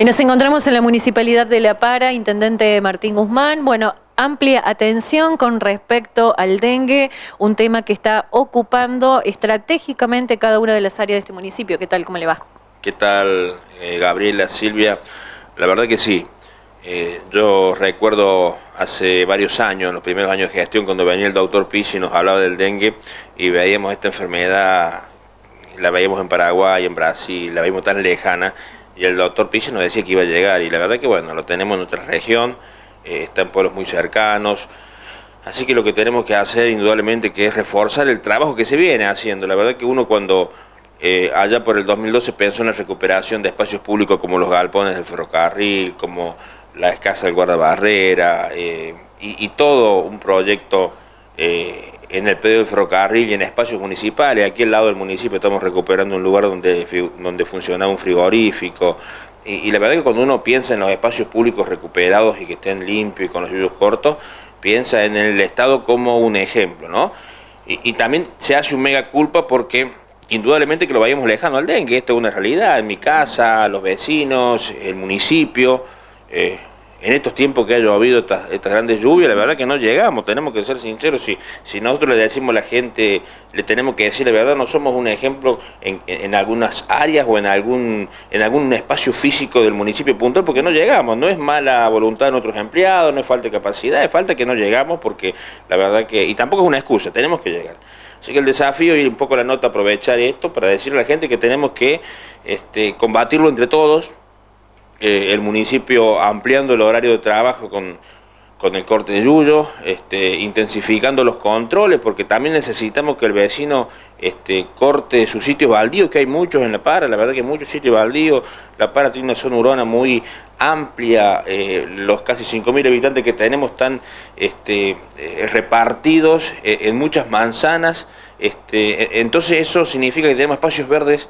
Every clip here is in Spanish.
Y nos encontramos en la Municipalidad de La Para, Intendente Martín Guzmán. Bueno, amplia atención con respecto al dengue, un tema que está ocupando estratégicamente cada una de las áreas de este municipio. ¿Qué tal? ¿Cómo le va? ¿Qué tal, eh, Gabriela, Silvia? La verdad que sí. Eh, yo recuerdo hace varios años, en los primeros años de gestión, cuando venía el doctor Pizzi y nos hablaba del dengue y veíamos esta enfermedad, la veíamos en Paraguay, en Brasil, la veíamos tan lejana, y el doctor Pizzi nos decía que iba a llegar, y la verdad que bueno, lo tenemos en nuestra región, eh, está en pueblos muy cercanos, así que lo que tenemos que hacer indudablemente que es reforzar el trabajo que se viene haciendo, la verdad que uno cuando eh, allá por el 2012 pensó en la recuperación de espacios públicos como los galpones del ferrocarril, como la escasa del guardabarrera, eh, y, todo un proyecto eh, en el pedio del ferrocarril y en espacios municipales. Aquí al lado del municipio estamos recuperando un lugar donde, donde funcionaba un frigorífico. Y, la verdad que cuando uno piensa en los espacios públicos recuperados y que estén limpios y con los yuyos cortos, piensa en el Estado como un ejemplo, ¿no? Y, también se hace un mega culpa porque indudablemente que lo vayamos lejano al dengue, esto es una realidad, en mi casa, los vecinos, el municipio, eh, en estos tiempos que ha llovido estas, grandes lluvias, la verdad que no llegamos, tenemos que ser sinceros, si, si nosotros le decimos a la gente, le tenemos que decir la verdad, no somos un ejemplo en, en, algunas áreas o en algún, en algún espacio físico del municipio puntual, porque no llegamos, no es mala voluntad de nuestros empleados, no es falta de capacidad, es falta que no llegamos, porque la verdad que, y tampoco es una excusa, tenemos que llegar. Así que el desafío y un poco la nota aprovechar esto para decirle a la gente que tenemos que este, combatirlo entre todos, eh, el municipio ampliando el horario de trabajo con, el corte de yuyo, este, intensificando los controles, porque también necesitamos que el vecino este, corte sus sitios baldíos, que hay muchos en La Para, la verdad que hay muchos sitios baldíos, La Para tiene una zona urbana muy amplia, eh, los casi 5.000 habitantes que tenemos están este, eh, repartidos en muchas manzanas, este, entonces eso significa que tenemos espacios verdes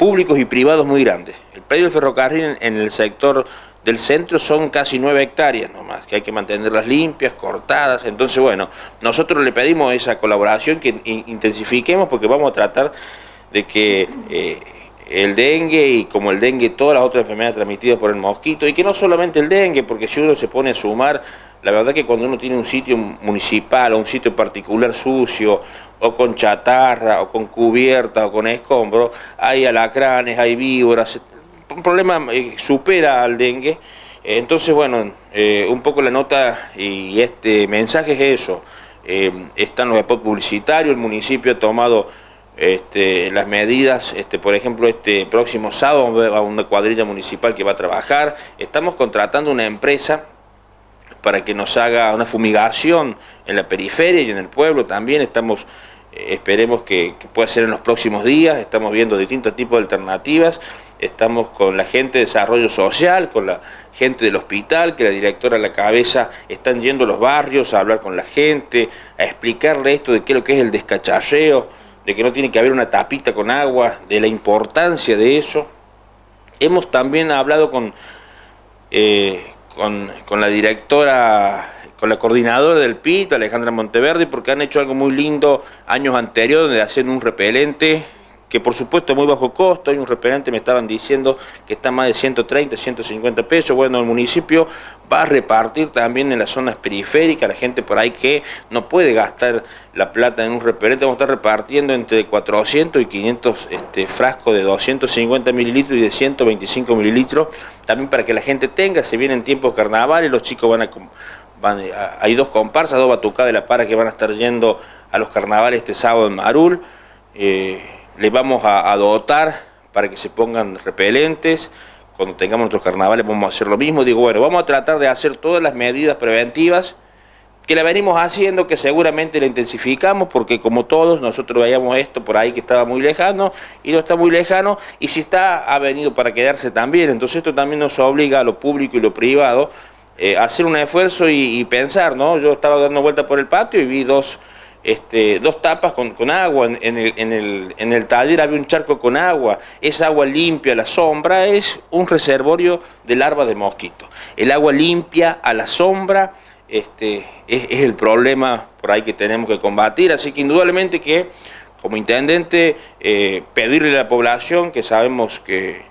públicos y privados muy grandes. El predio del ferrocarril en, el sector del centro son casi nueve hectáreas nomás, que hay que mantenerlas limpias, cortadas. Entonces, bueno, nosotros le pedimos esa colaboración que intensifiquemos porque vamos a tratar de que eh, el dengue y como el dengue todas las otras enfermedades transmitidas por el mosquito, y que no solamente el dengue, porque si uno se pone a sumar la verdad que cuando uno tiene un sitio municipal o un sitio particular sucio, o con chatarra, o con cubierta, o con escombro, hay alacranes, hay víboras, un problema eh, supera al dengue. Entonces, bueno, eh, un poco la nota y este mensaje es eso. Eh, están los spots publicitarios, el municipio ha tomado este, las medidas, este, por ejemplo, este próximo sábado va a una cuadrilla municipal que va a trabajar. Estamos contratando una empresa para que nos haga una fumigación en la periferia y en el pueblo también. Estamos, eh, esperemos que, pueda ser en los próximos días, estamos viendo distintos tipos de alternativas, estamos con la gente de desarrollo social, con la gente del hospital, que la directora a la cabeza están yendo a los barrios a hablar con la gente, a explicarle esto de qué es lo que es el descacharreo, de que no tiene que haber una tapita con agua, de la importancia de eso. Hemos también hablado con... Eh, con, la directora, con la coordinadora del PIT, Alejandra Monteverde, porque han hecho algo muy lindo años anteriores, donde hacen un repelente que por supuesto es muy bajo costo, hay un repelente, me estaban diciendo que está más de 130, 150 pesos, bueno, el municipio va a repartir también en las zonas periféricas, la gente por ahí que no puede gastar la plata en un repelente, vamos a estar repartiendo entre 400 y 500 este, frascos de 250 mililitros y de 125 mililitros, también para que la gente tenga, se vienen tiempos carnavales, los chicos van a... Hay dos comparsas, dos batucadas de la para que van a estar yendo a los carnavales este sábado en Marul. Eh, les vamos a, dotar para que se pongan repelentes. Cuando tengamos nuestros carnavales vamos a hacer lo mismo. Digo, bueno, vamos a tratar de hacer todas las medidas preventivas que la venimos haciendo, que seguramente la intensificamos, porque como todos nosotros veíamos esto por ahí que estaba muy lejano y no está muy lejano, y si está, ha venido para quedarse también. Entonces esto también nos obliga a lo público y lo privado eh, a hacer un esfuerzo y, y pensar, ¿no? Yo estaba dando vuelta por el patio y vi dos este, dos tapas con, agua, en, el, en, el, en, el, taller había un charco con agua, esa agua limpia a la sombra es un reservorio de larvas de mosquito. El agua limpia a la sombra este, es, el problema por ahí que tenemos que combatir, así que indudablemente que como intendente eh, pedirle a la población que sabemos que,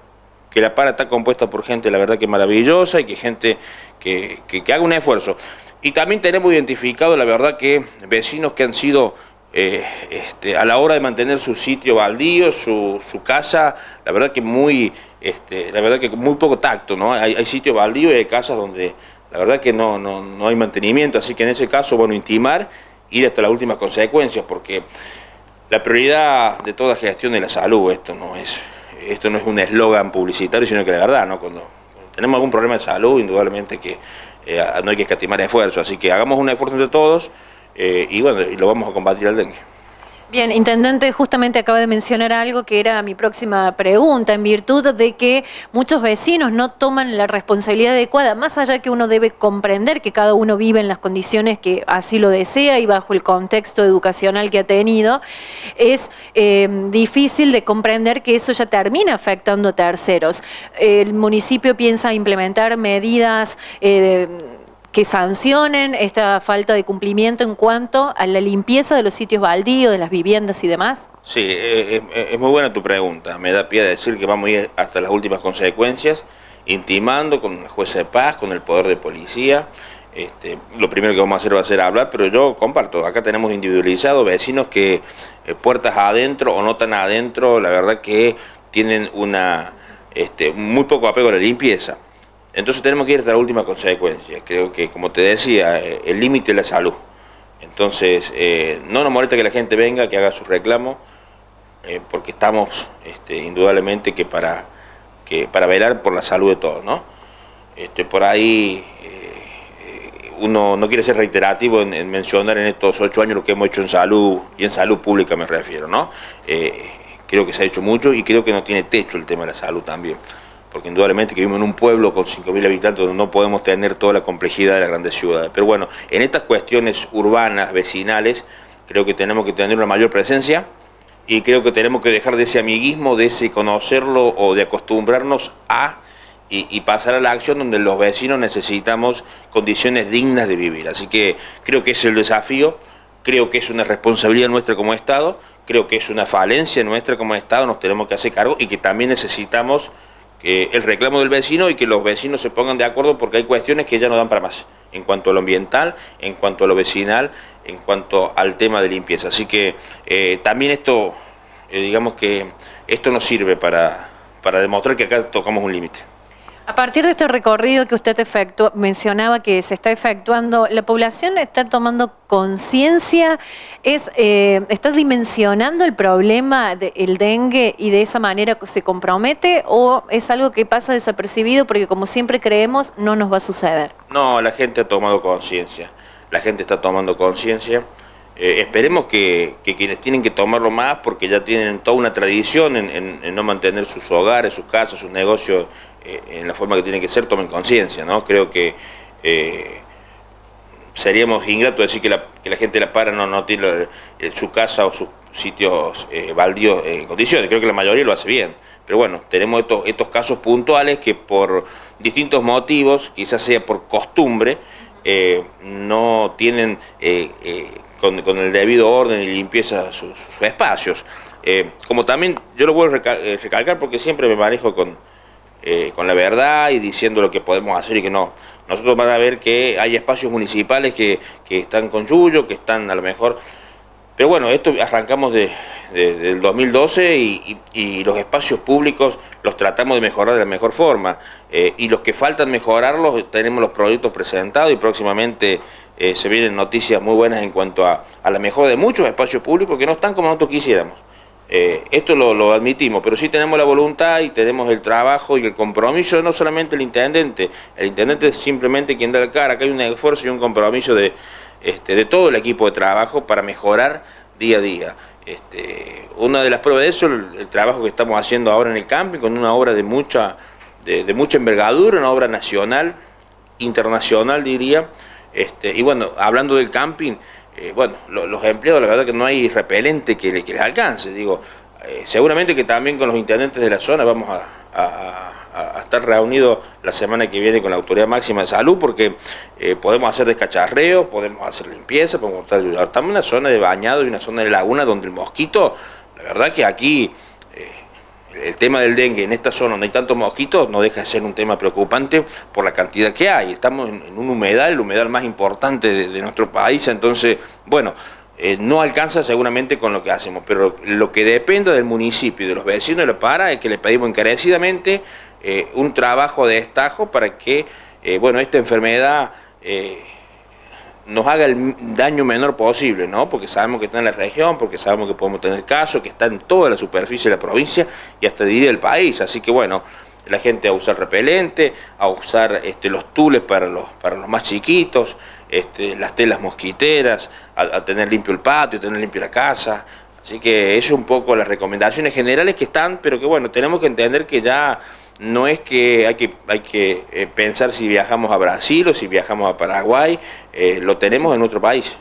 que la para está compuesta por gente, la verdad que maravillosa y que gente que, que, haga un esfuerzo. Y también tenemos identificado, la verdad, que vecinos que han sido eh, este, a la hora de mantener su sitio baldío, su, su casa, la verdad que muy, este, la verdad que muy poco tacto, ¿no? Hay, hay sitios baldíos y hay casas donde la verdad que no, no, no hay mantenimiento, así que en ese caso, bueno, intimar, ir hasta las últimas consecuencias, porque la prioridad de toda gestión de la salud, esto no es, esto no es un eslogan publicitario, sino que la verdad, ¿no? Cuando, tenemos algún problema de salud, indudablemente que eh, no hay que escatimar esfuerzo, así que hagamos un esfuerzo entre todos eh, y bueno, y lo vamos a combatir al dengue. Bien, intendente justamente acaba de mencionar algo que era mi próxima pregunta, en virtud de que muchos vecinos no toman la responsabilidad adecuada, más allá que uno debe comprender que cada uno vive en las condiciones que así lo desea y bajo el contexto educacional que ha tenido, es eh, difícil de comprender que eso ya termina afectando a terceros. El municipio piensa implementar medidas... Eh, que sancionen esta falta de cumplimiento en cuanto a la limpieza de los sitios baldíos, de las viviendas y demás? Sí, eh, eh, eh, es muy buena tu pregunta. Me da pie de decir que vamos a ir hasta las últimas consecuencias, intimando con la jueza de paz, con el poder de policía. Este, lo primero que vamos a hacer va a ser hablar, pero yo comparto, acá tenemos individualizados vecinos que puertas adentro o no tan adentro, la verdad que tienen una este, muy poco apego a la limpieza. Entonces tenemos que ir hasta la última consecuencia. Creo que, como te decía, eh, el límite es la salud. Entonces, eh, no nos molesta que la gente venga, que haga su reclamo, eh, porque estamos este, indudablemente que para, que para velar por la salud de todos. ¿no? Este, por ahí uno no quiere ser reiterativo en, mencionar en estos ocho años lo que hemos hecho en salud, y en salud pública me refiero. ¿no? creo que se ha hecho mucho y creo que no tiene techo el tema de la salud también porque indudablemente que vivimos en un pueblo con 5.000 habitantes donde no podemos tener toda la complejidad de las grandes ciudades. Pero bueno, en estas cuestiones urbanas, vecinales, creo que tenemos que tener una mayor presencia y creo que tenemos que dejar de ese amiguismo, de ese conocerlo o de acostumbrarnos a y, pasar a la acción donde los vecinos necesitamos condiciones dignas de vivir. Así que creo que es el desafío, creo que es una responsabilidad nuestra como Estado, creo que es una falencia nuestra como Estado, nos tenemos que hacer cargo y que también necesitamos que el reclamo del vecino y que los vecinos se pongan de acuerdo porque hay cuestiones que ya no dan para más, en cuanto a lo ambiental, en cuanto a lo vecinal, en cuanto al tema de limpieza. Así que eh, también esto, eh, digamos que esto nos sirve para, para demostrar que acá tocamos un límite. A partir de este recorrido que usted efectuó, mencionaba que se está efectuando, ¿la población está tomando conciencia? ¿Es, eh, ¿Está dimensionando el problema del dengue y de esa manera se compromete o es algo que pasa desapercibido porque como siempre creemos no nos va a suceder? No, la gente ha tomado conciencia, la gente está tomando conciencia. Eh, esperemos que, quienes tienen que tomarlo más, porque ya tienen toda una tradición en no mantener sus hogares, sus casas, sus negocios eh, en la forma que tiene que ser, tomen conciencia, ¿no? Creo que eh, seríamos ingratos decir que la, que la gente la para no, no tiene su casa o sus sitios eh, baldíos en condiciones. Creo que la mayoría lo hace bien. Pero bueno, tenemos estos, casos puntuales que por distintos motivos, quizás sea por costumbre, no tienen con, el debido orden y limpieza sus espacios. como también yo lo voy a recalcar porque siempre me manejo con, eh, con la verdad y diciendo lo que podemos hacer y que no. Nosotros van a ver que hay espacios municipales que, están con yuyo, que están a lo mejor... Pero bueno, esto arrancamos de, del 2012 y, los espacios públicos los tratamos de mejorar de la mejor forma. Eh, y los que faltan mejorarlos, tenemos los proyectos presentados y próximamente eh, se vienen noticias muy buenas en cuanto a, a la mejora de muchos espacios públicos que no están como nosotros quisiéramos. Eh, esto lo, admitimos, pero sí tenemos la voluntad y tenemos el trabajo y el compromiso, no solamente el intendente, el intendente es simplemente quien da la cara, acá hay un esfuerzo y un compromiso de, este, de todo el equipo de trabajo para mejorar día a día. Este, una de las pruebas de eso es el, trabajo que estamos haciendo ahora en el camping, con una obra de mucha, de, mucha envergadura, una obra nacional, internacional diría, este, y bueno, hablando del camping, eh, bueno, los empleados, la verdad que no hay repelente que, les alcance. Digo, eh, seguramente que también con los intendentes de la zona vamos a, estar reunidos la semana que viene con la Autoridad Máxima de Salud porque eh, podemos hacer descacharreo, podemos hacer limpieza, podemos estar, estamos en una zona de bañado y una zona de laguna donde el mosquito, la verdad que aquí el tema del dengue en esta zona donde hay tantos mosquitos no deja de ser un tema preocupante por la cantidad que hay. Estamos en, un humedal, el humedal más importante de, nuestro país, entonces, bueno, eh, no alcanza seguramente con lo que hacemos, pero lo que depende del municipio y de los vecinos de La Para es que le pedimos encarecidamente eh, un trabajo de estajo para que, eh, bueno, esta enfermedad nos haga el daño menor posible, ¿no? Porque sabemos que está en la región, porque sabemos que podemos tener casos, que está en toda la superficie de la provincia y hasta dividir el país. Así que bueno, la gente a usar repelente, a usar este, los tules para los, para los más chiquitos, este, las telas mosquiteras, a, tener limpio el patio, a tener limpio la casa. Así que eso es un poco las recomendaciones generales que están, pero que bueno, tenemos que entender que ya no es que hay que, hay que eh, pensar si viajamos a Brasil o si viajamos a Paraguay, eh, lo tenemos en otro país.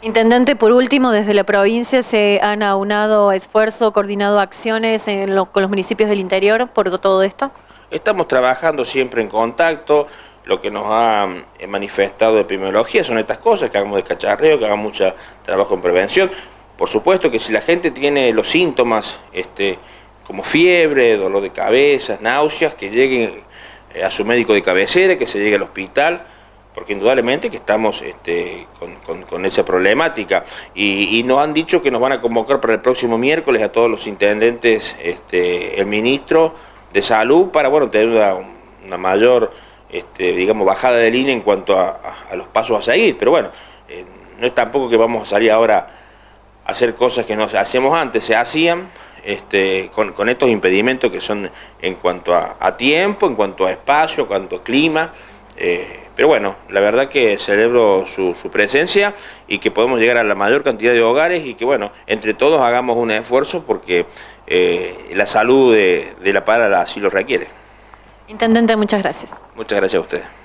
Intendente, por último, desde la provincia se han aunado esfuerzo, coordinado acciones con los municipios del interior por todo esto. Estamos trabajando siempre en contacto. Lo que nos ha eh, manifestado epidemiología son estas cosas, que hagamos descacharreo, que hagamos mucho trabajo en prevención. Por supuesto que si la gente tiene los síntomas, este, como fiebre, dolor de cabeza, náuseas, que lleguen eh, a su médico de cabecera, que se llegue al hospital, porque indudablemente que estamos este, con, esa problemática. Y, nos han dicho que nos van a convocar para el próximo miércoles a todos los intendentes, este, el ministro de salud, para bueno, tener una, mayor este, digamos, bajada de línea en cuanto a, los pasos a seguir. Pero bueno, eh, no es tampoco que vamos a salir ahora a hacer cosas que no hacíamos antes, se hacían, este, con, estos impedimentos que son en cuanto a, tiempo, en cuanto a espacio, en cuanto a clima. Eh, pero bueno, la verdad que celebro su, presencia y que podemos llegar a la mayor cantidad de hogares y que bueno, entre todos hagamos un esfuerzo porque eh, la salud de, de la para así lo requiere. Intendente, muchas gracias. Muchas gracias a usted.